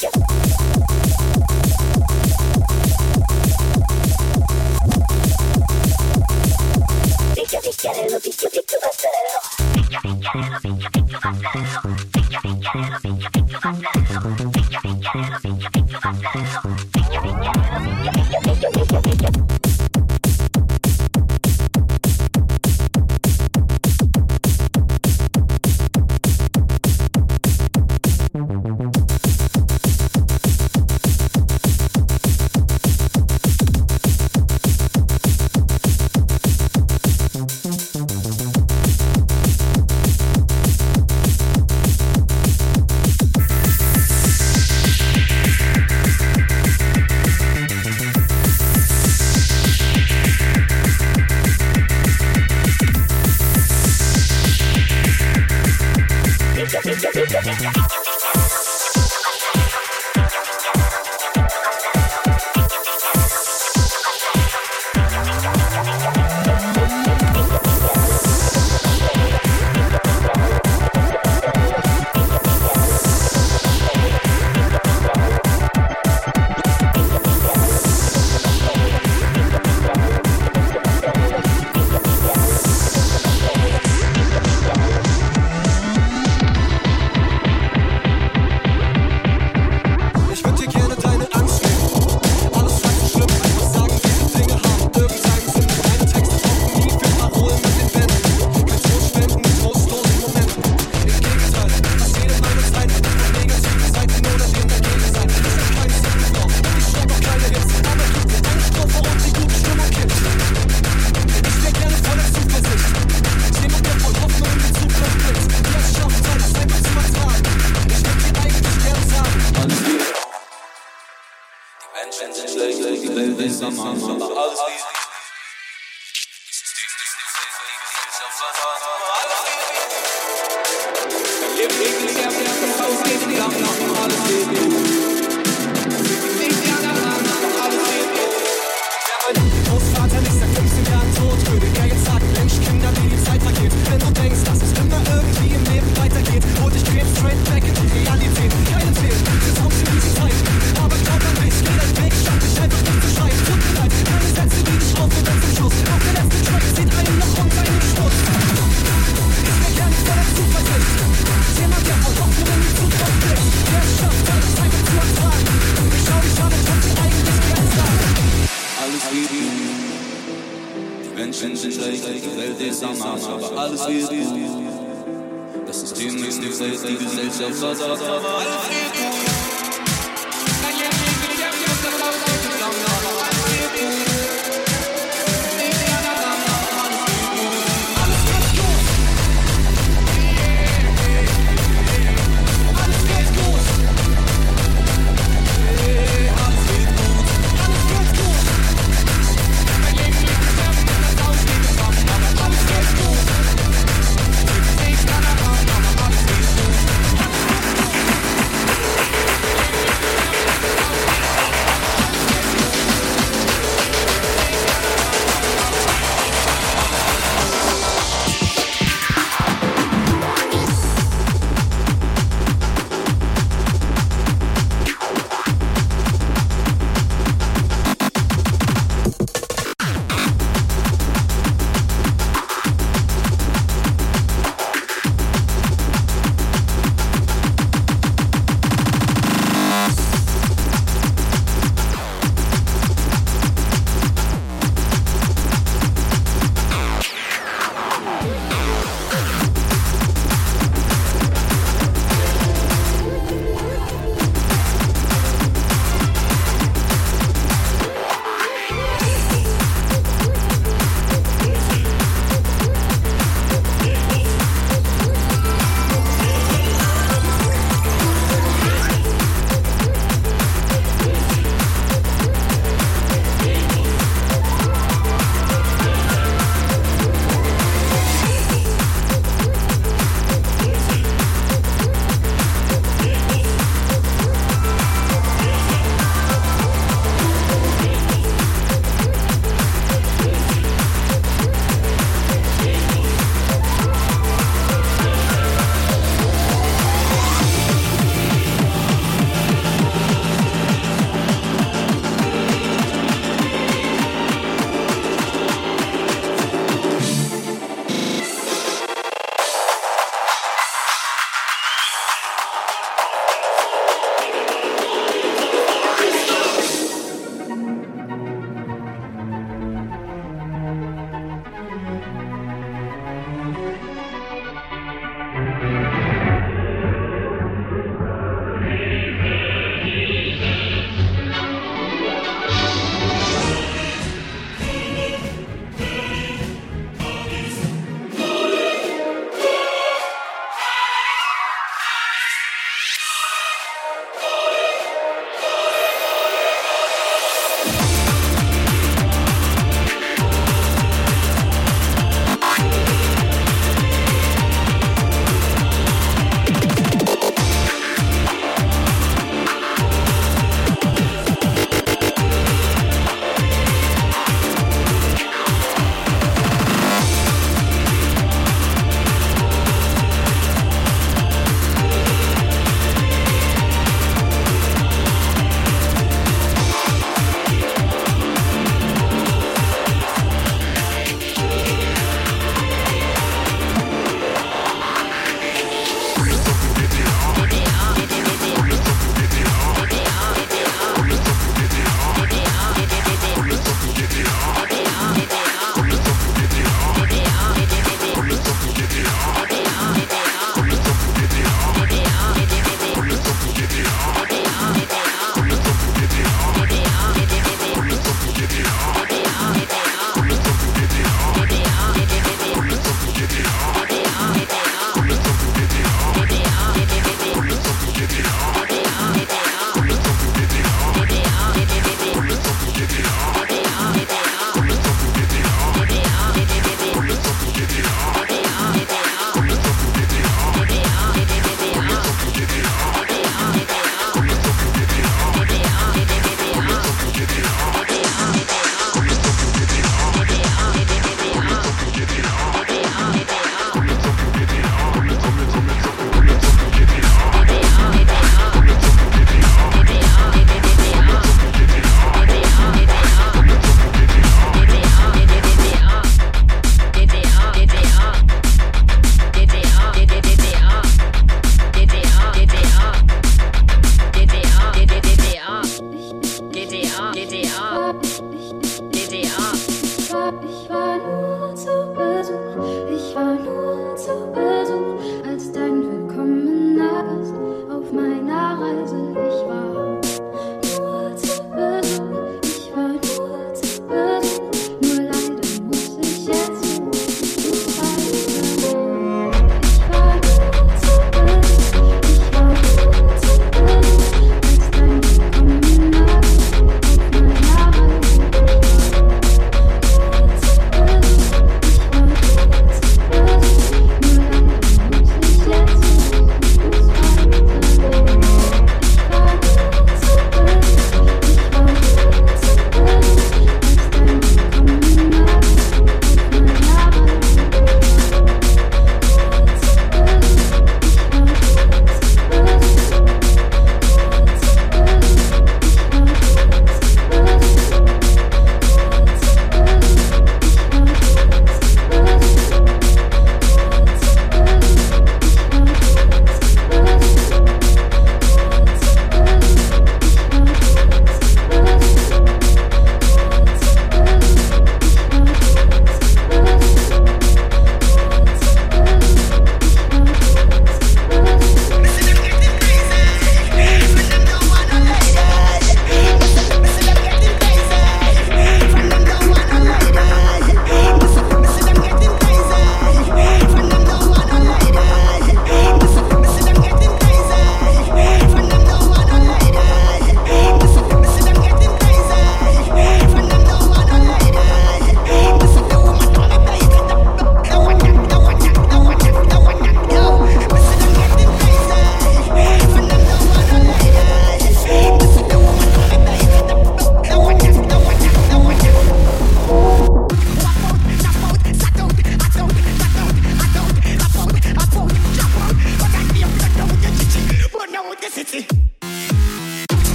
Thank you.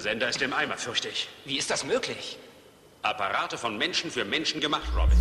Der Sender ist im Eimer, fürchte ich. Wie ist das möglich? Apparate von Menschen für Menschen gemacht, Robin.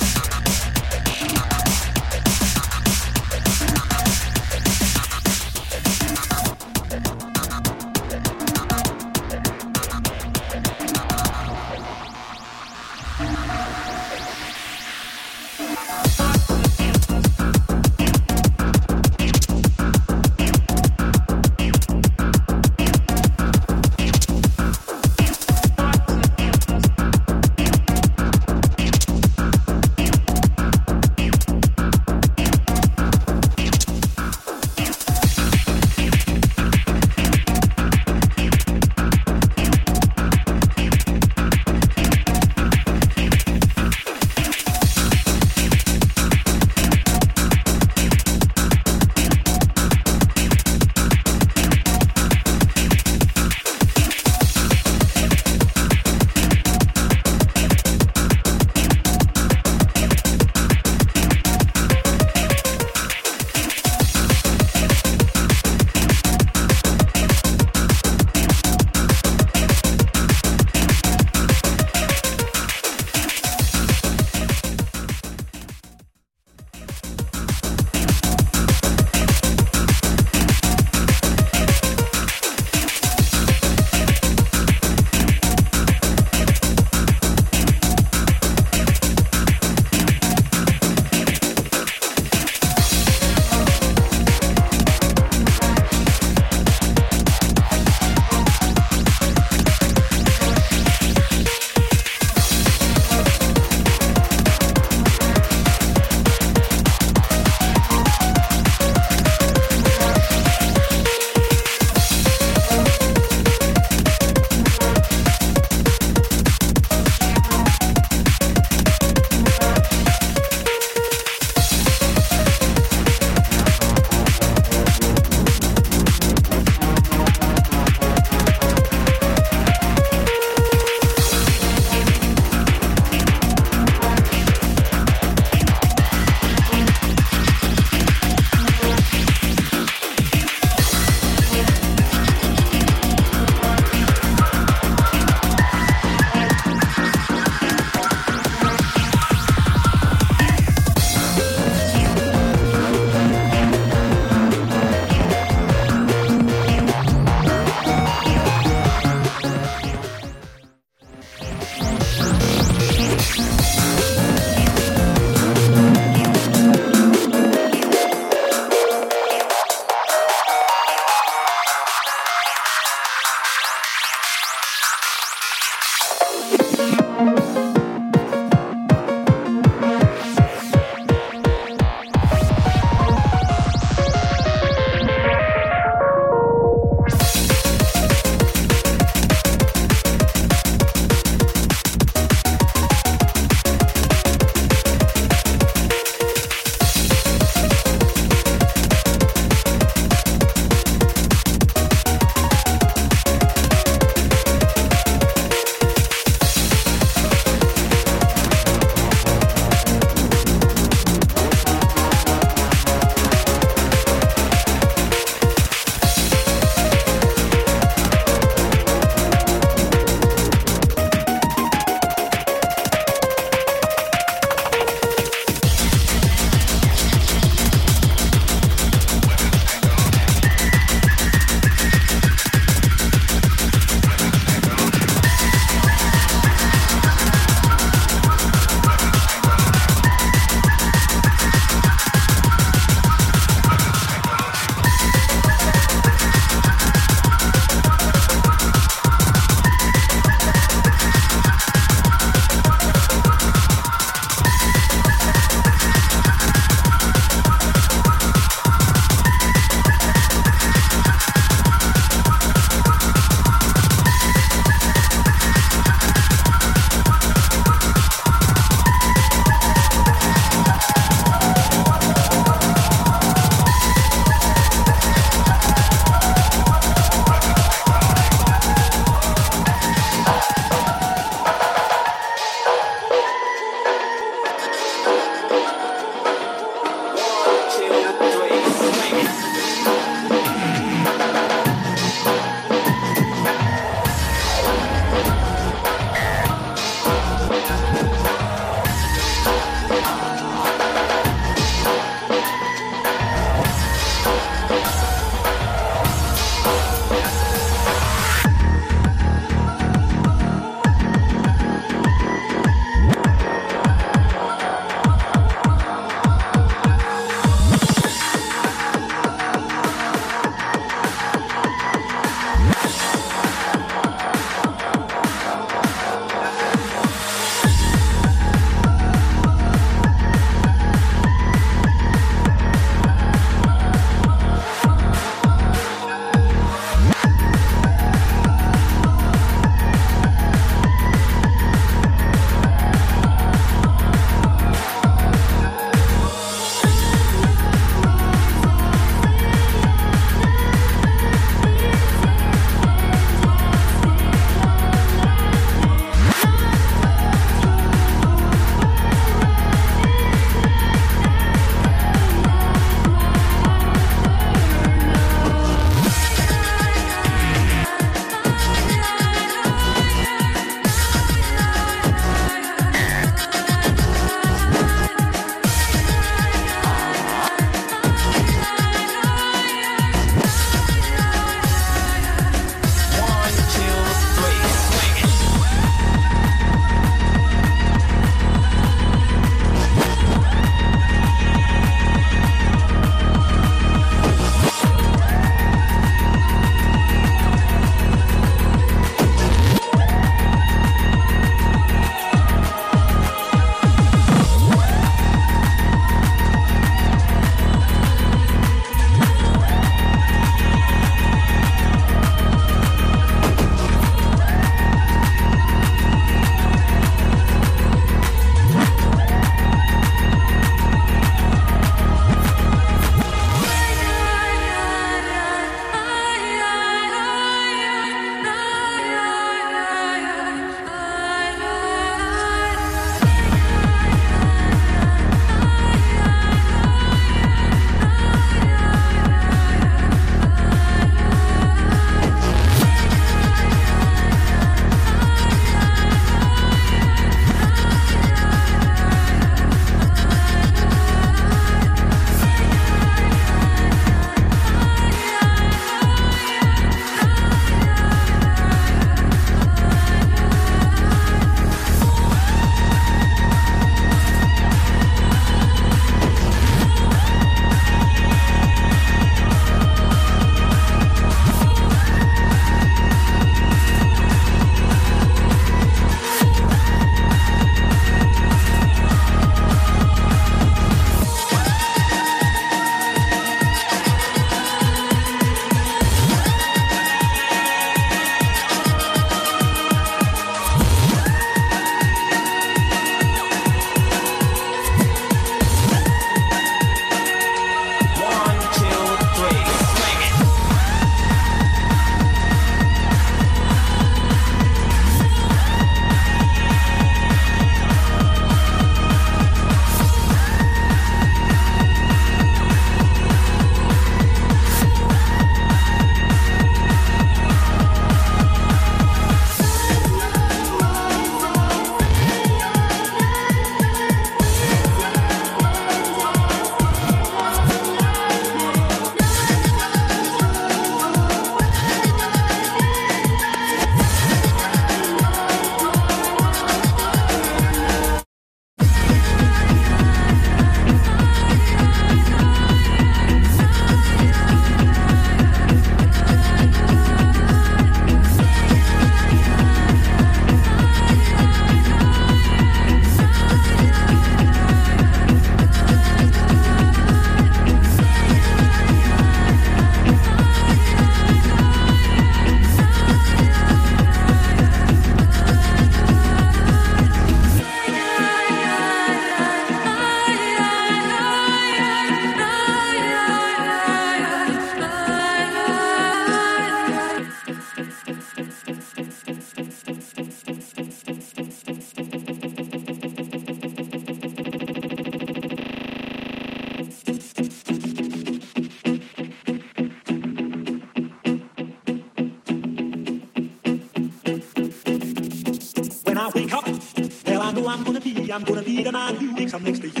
than I do. next I you.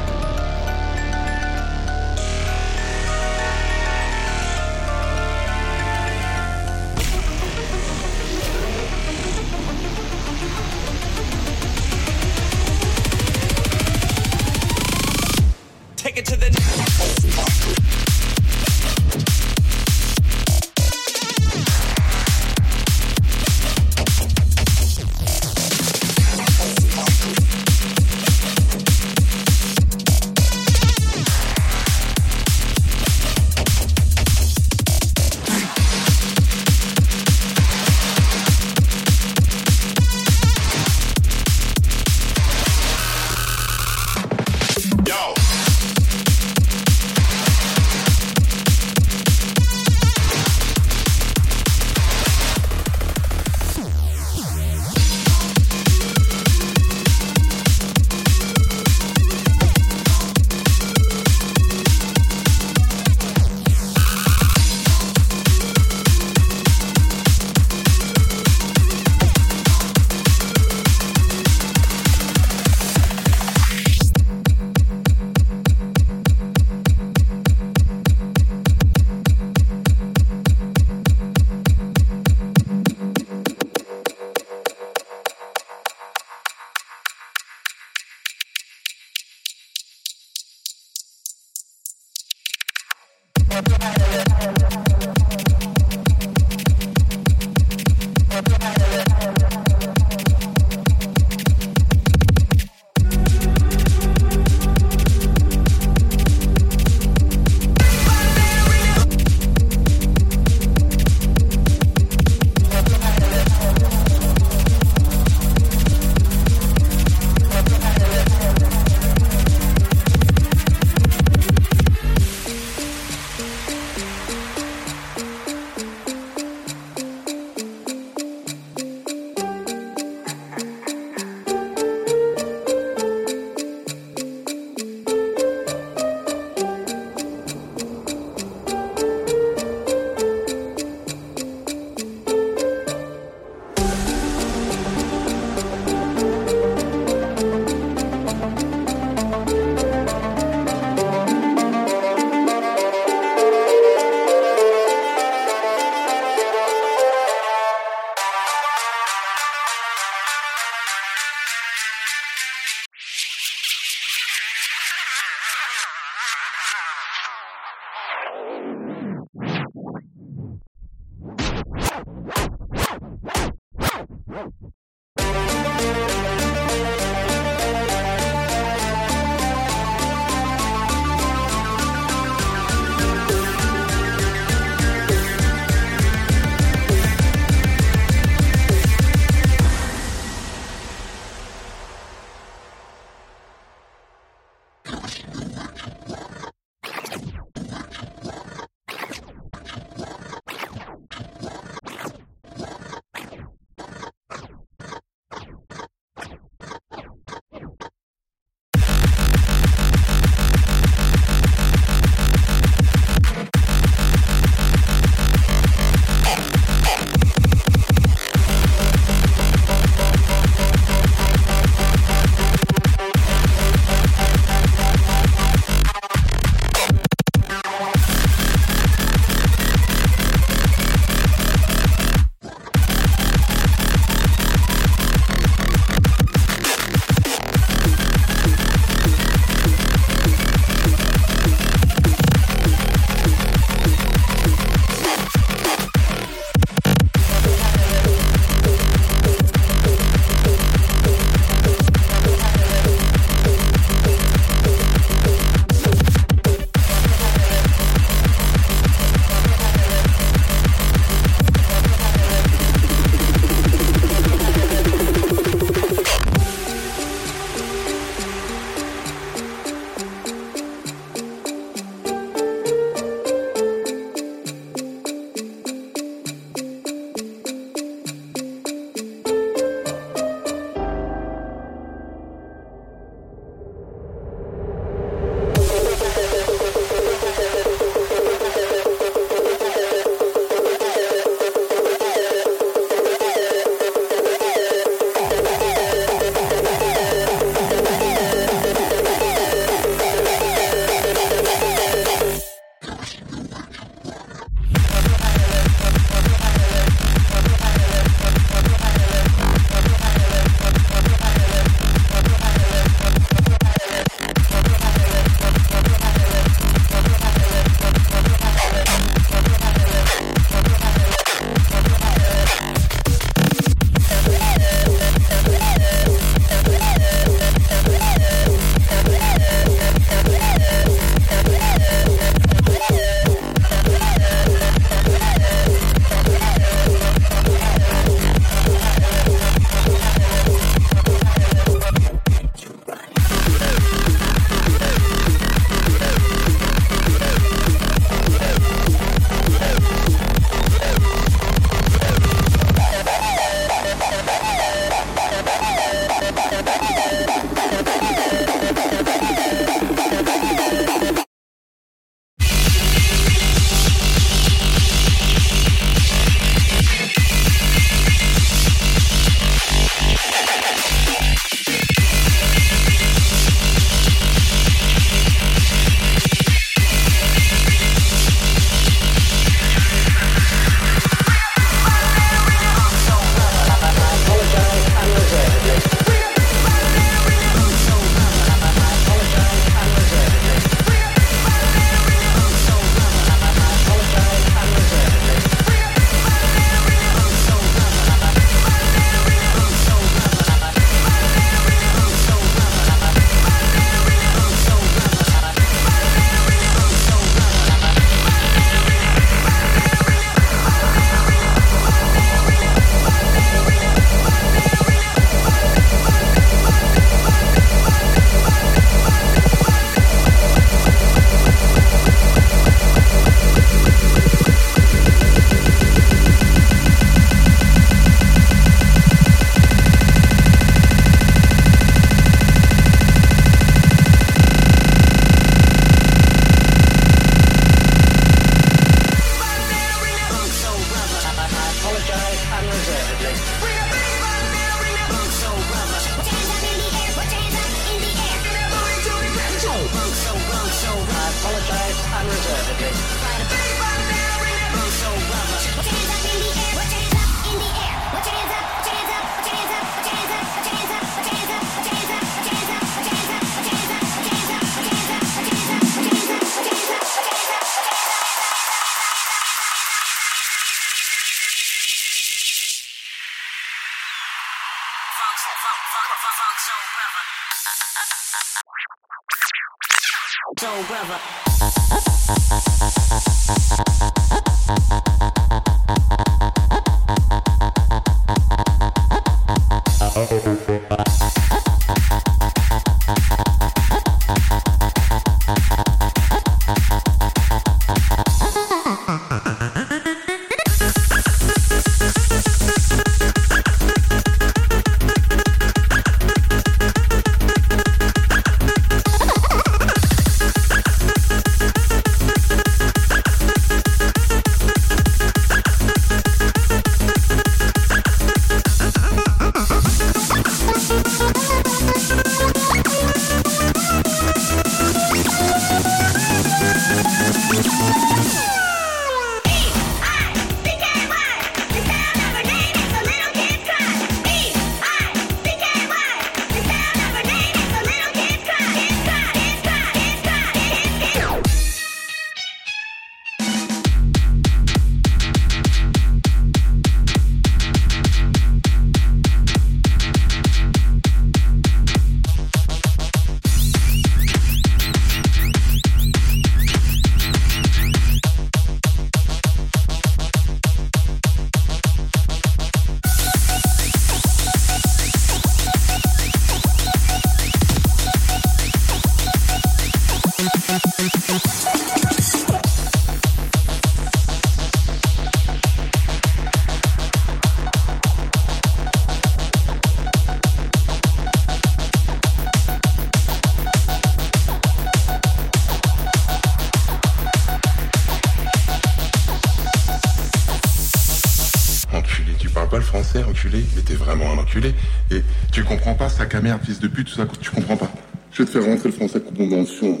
mais t'es vraiment un enculé. Et tu comprends pas, sac à merde, fils de pute, tout ça, tu comprends pas. Je vais te faire rentrer le français pour mon mention.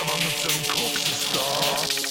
Some of them corpses star.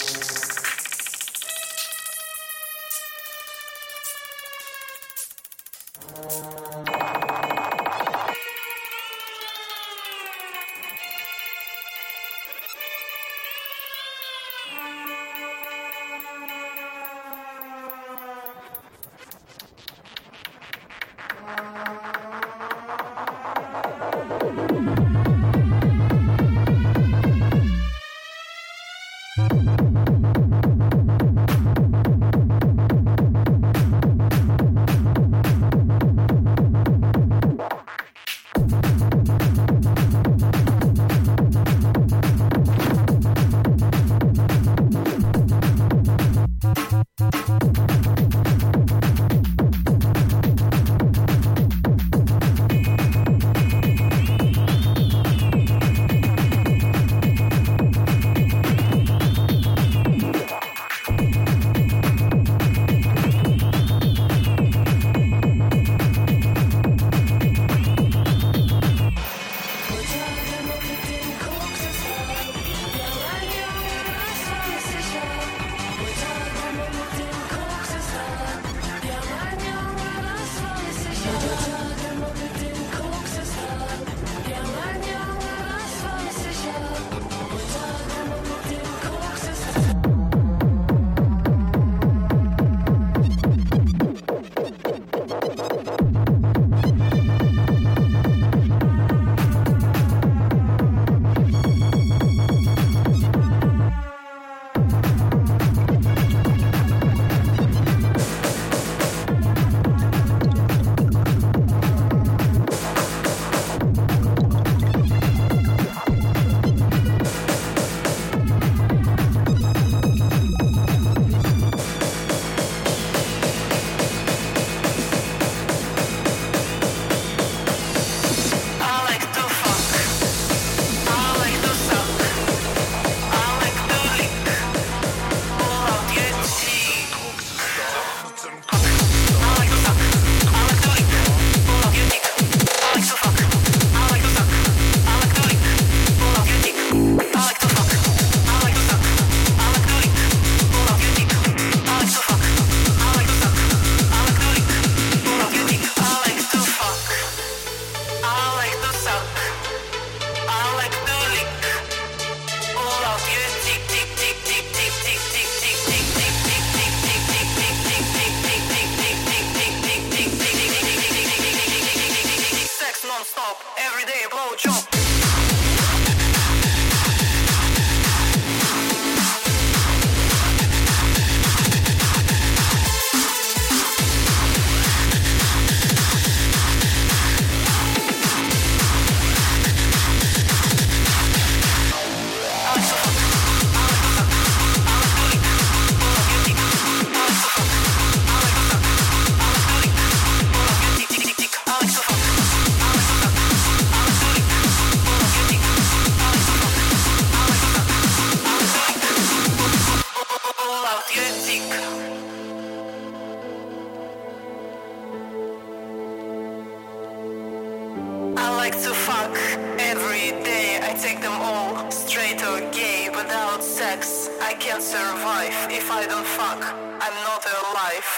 them all, straight or gay, without sex. I can't survive if I don't fuck. I'm not alive.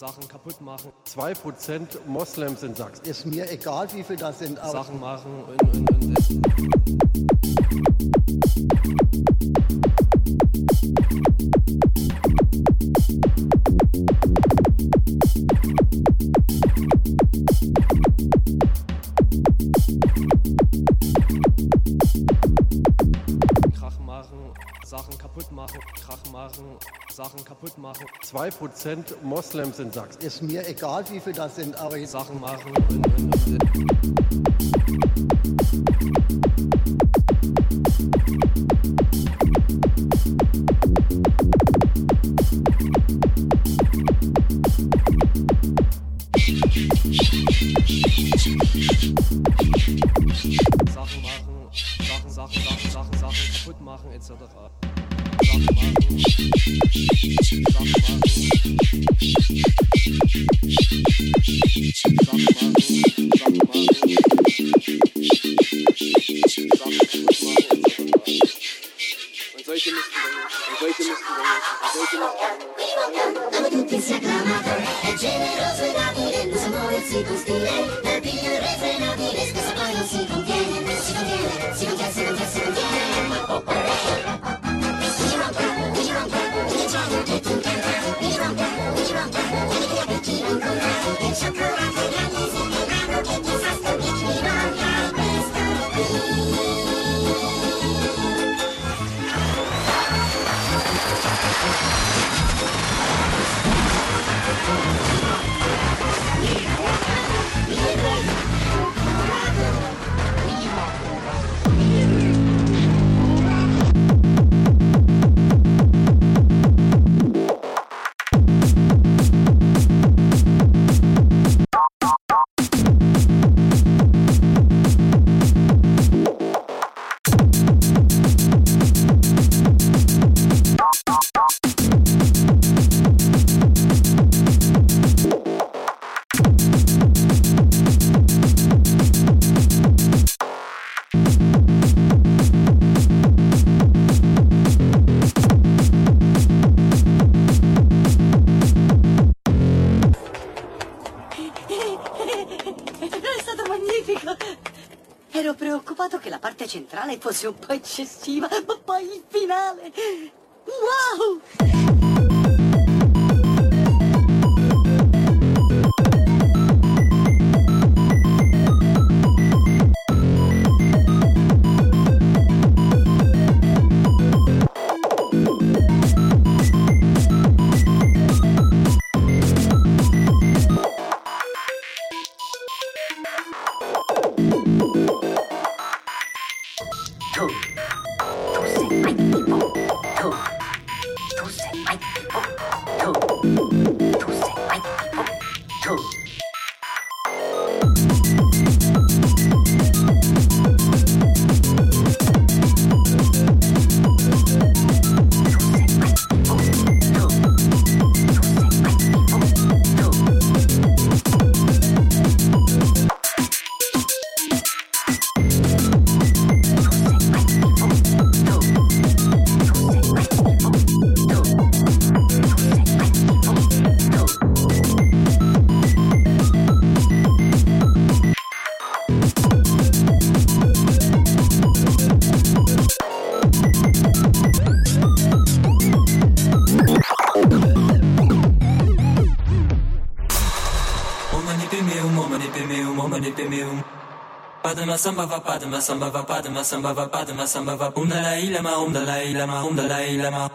2% Moslems in Sachsen. Ist mir egal, wie viel das sind. Sachen machen. Und, und, und, 2% Moslems in Sachsen. Ist mir egal, wie viel das sind, aber ich Sachen machen. strana e forse un po' eccessiva, padma samba va padma samba va padma samba va padma samba va. Um dalai lama um dalai lama um dalai lama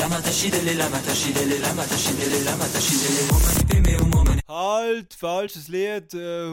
lama tashidele lama tashidele lama tashidele lama tashidele woman pime um woman. Halt, falsches Lied, äh,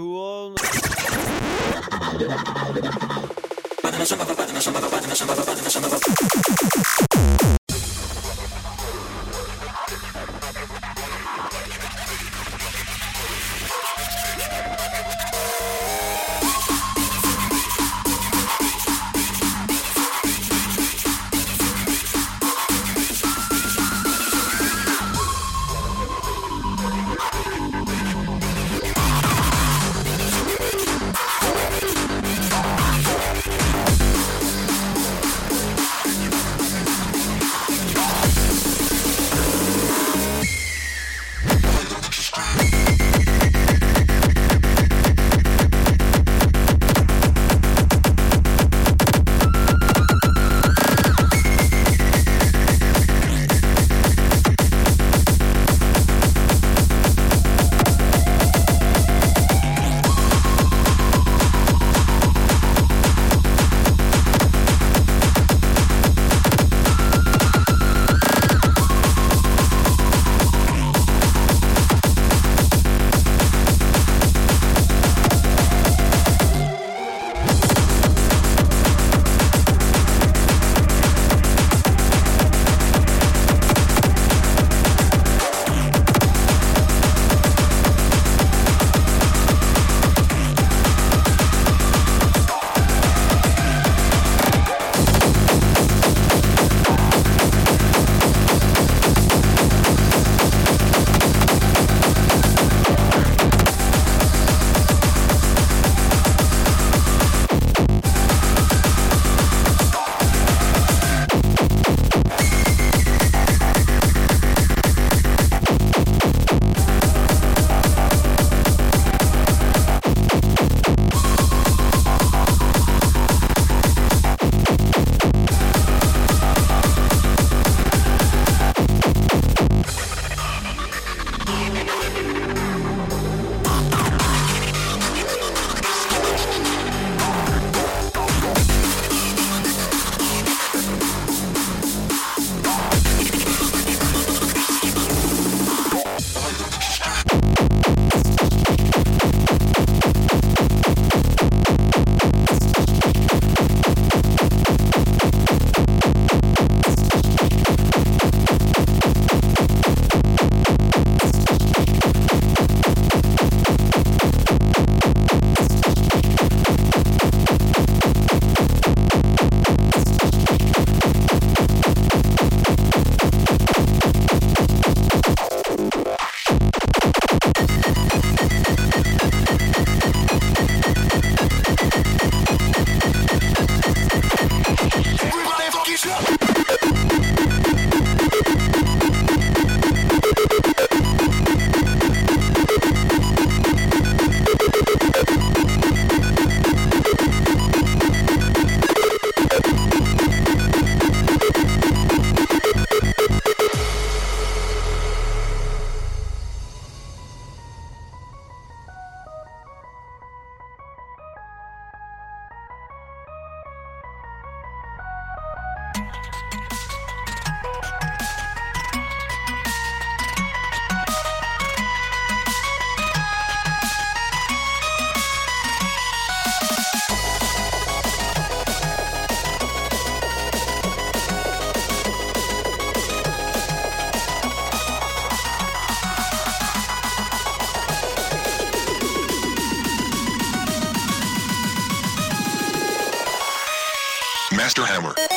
Master Hammer.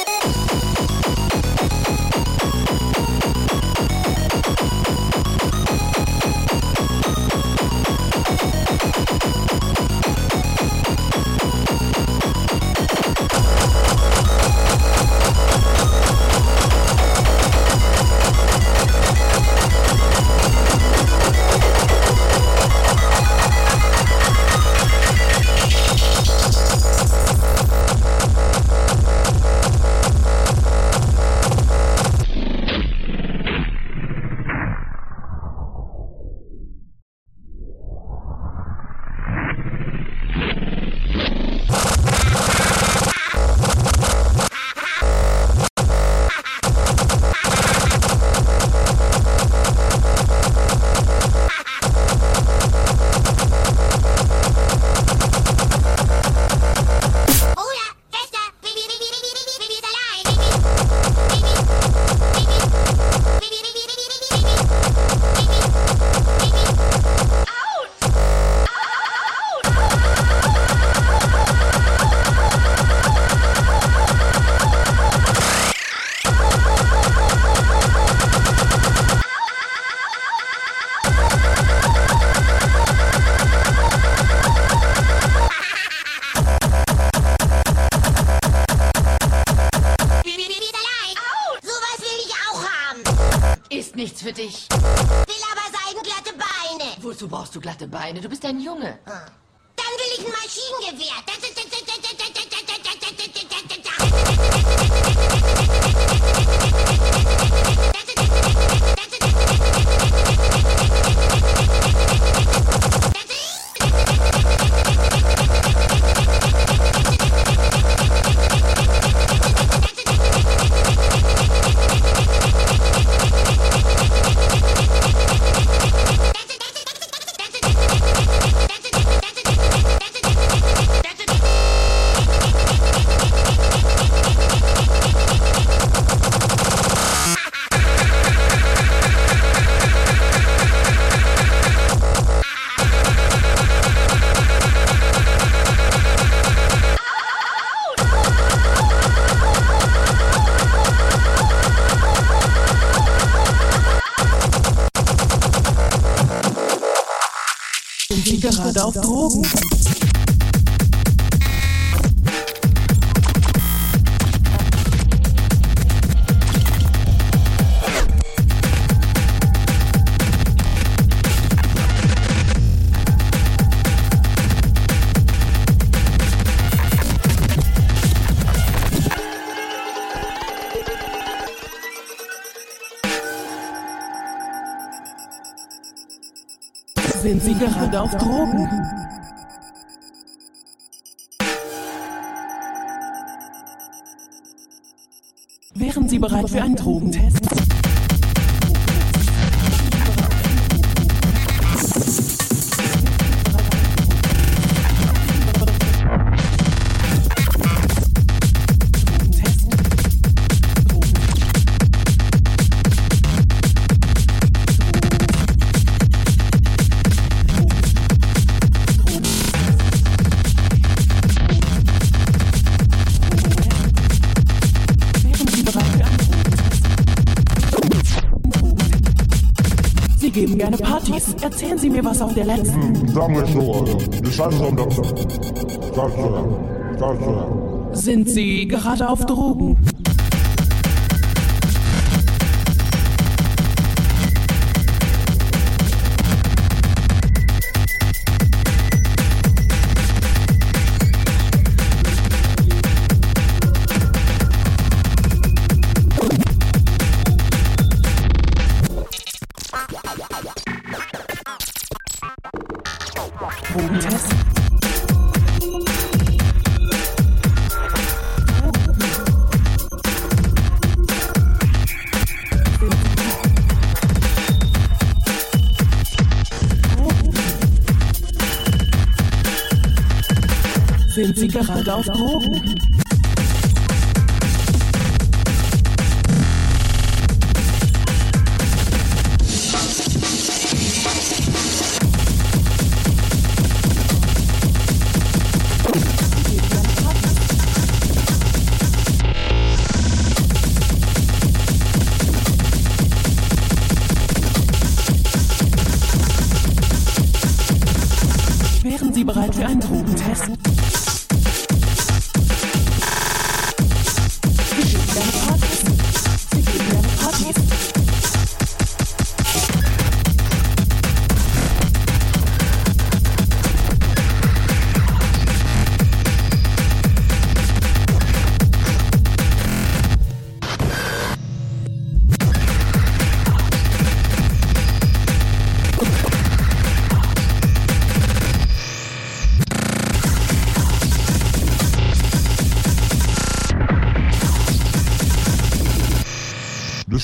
auf Drogen. Erzählen Sie mir was auf der letzten. Hm, Sagen wir so, die Scheiße am Doktor. Ganz schön. Sind Sie gerade auf Drogen? Zigarette auf Drogen.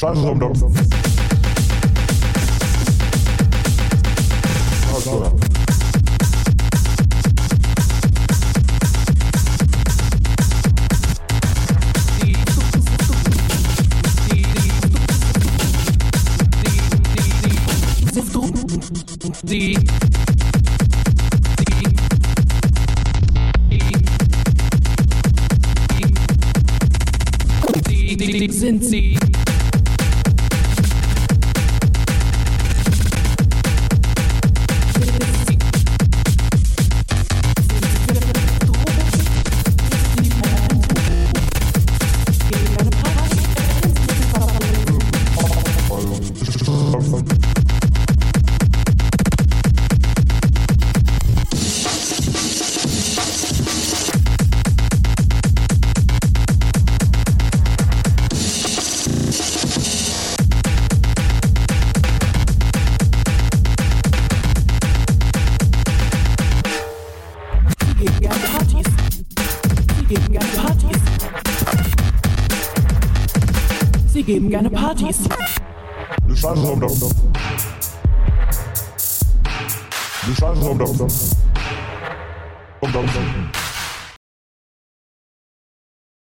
Scheiße am Dampfen.